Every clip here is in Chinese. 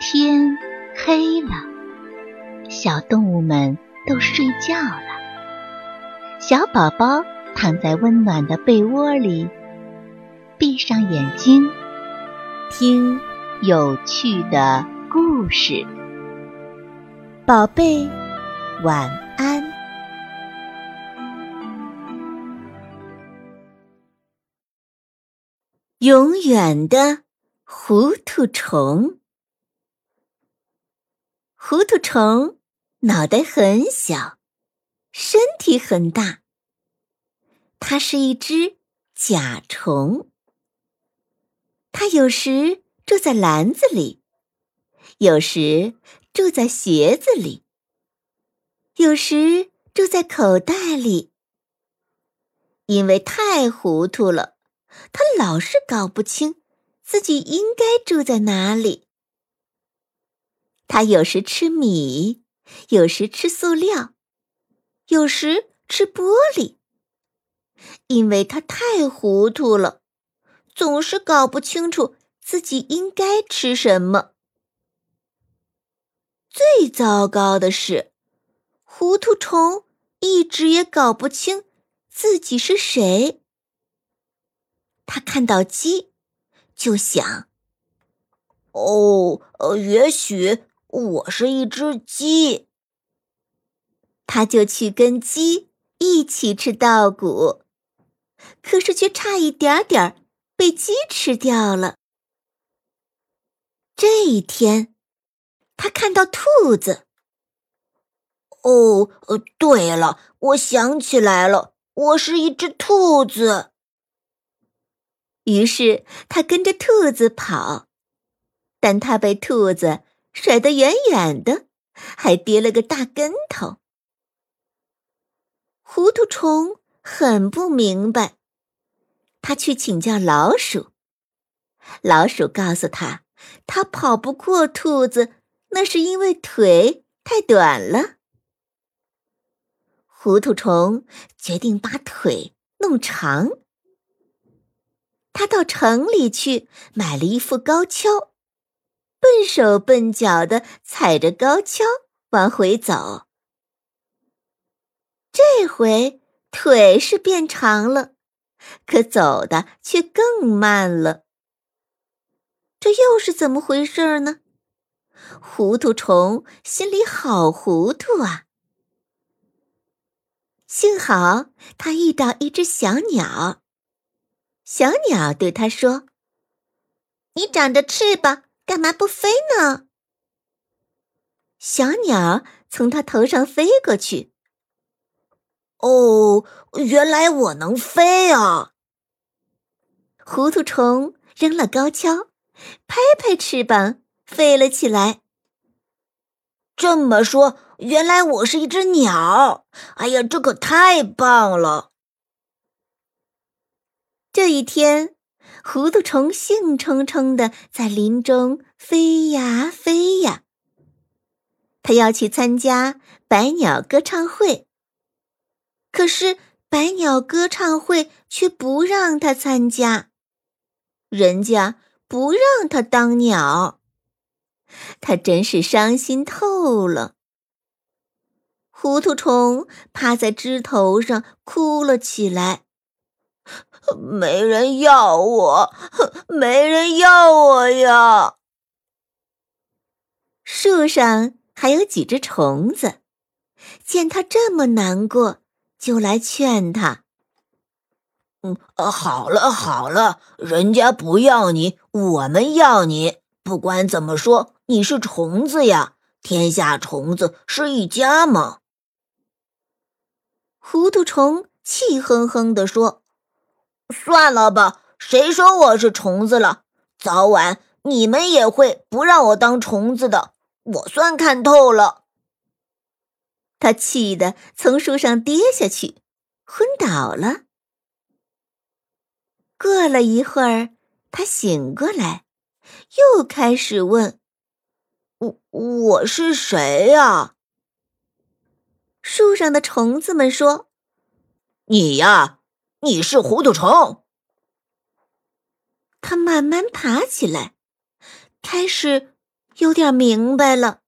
天黑了，小动物们都睡觉了。小宝宝躺在温暖的被窝里，闭上眼睛，听有趣的故事。宝贝，晚安。永远的糊涂虫。糊涂虫脑袋很小，身体很大。它是一只甲虫。它有时住在篮子里，有时住在鞋子里，有时住在口袋里。因为太糊涂了，它老是搞不清自己应该住在哪里。他有时吃米，有时吃塑料，有时吃玻璃。因为他太糊涂了，总是搞不清楚自己应该吃什么。最糟糕的是，糊涂虫一直也搞不清自己是谁。他看到鸡，就想：“哦，呃，也许……”我是一只鸡，他就去跟鸡一起吃稻谷，可是却差一点点被鸡吃掉了。这一天，他看到兔子。哦，对了，我想起来了，我是一只兔子。于是他跟着兔子跑，但他被兔子。甩得远远的，还跌了个大跟头。糊涂虫很不明白，他去请教老鼠。老鼠告诉他，他跑不过兔子，那是因为腿太短了。糊涂虫决定把腿弄长。他到城里去买了一副高跷。笨手笨脚的踩着高跷往回走，这回腿是变长了，可走的却更慢了。这又是怎么回事呢？糊涂虫心里好糊涂啊！幸好他遇到一只小鸟，小鸟对他说：“你长着翅膀。”干嘛不飞呢？小鸟从他头上飞过去。哦，原来我能飞啊！糊涂虫扔了高跷，拍拍翅膀飞了起来。这么说，原来我是一只鸟！哎呀，这可太棒了！这一天。糊涂虫兴冲冲的在林中飞呀飞呀。他要去参加百鸟歌唱会，可是百鸟歌唱会却不让他参加，人家不让他当鸟，他真是伤心透了。糊涂虫趴在枝头上哭了起来。没人要我，没人要我呀！树上还有几只虫子，见他这么难过，就来劝他：“嗯，好了好了，人家不要你，我们要你。不管怎么说，你是虫子呀，天下虫子是一家嘛。”糊涂虫气哼哼地说。算了吧，谁说我是虫子了？早晚你们也会不让我当虫子的。我算看透了。他气得从树上跌下去，昏倒了。过了一会儿，他醒过来，又开始问：“我我是谁呀？”树上的虫子们说：“你呀。”你是糊涂虫。他慢慢爬起来，开始有点明白了。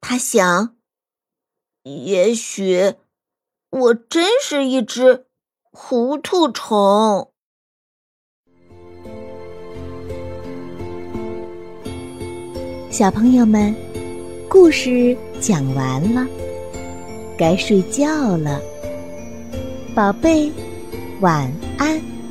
他想，也许我真是一只糊涂虫。小朋友们，故事讲完了，该睡觉了，宝贝，晚安。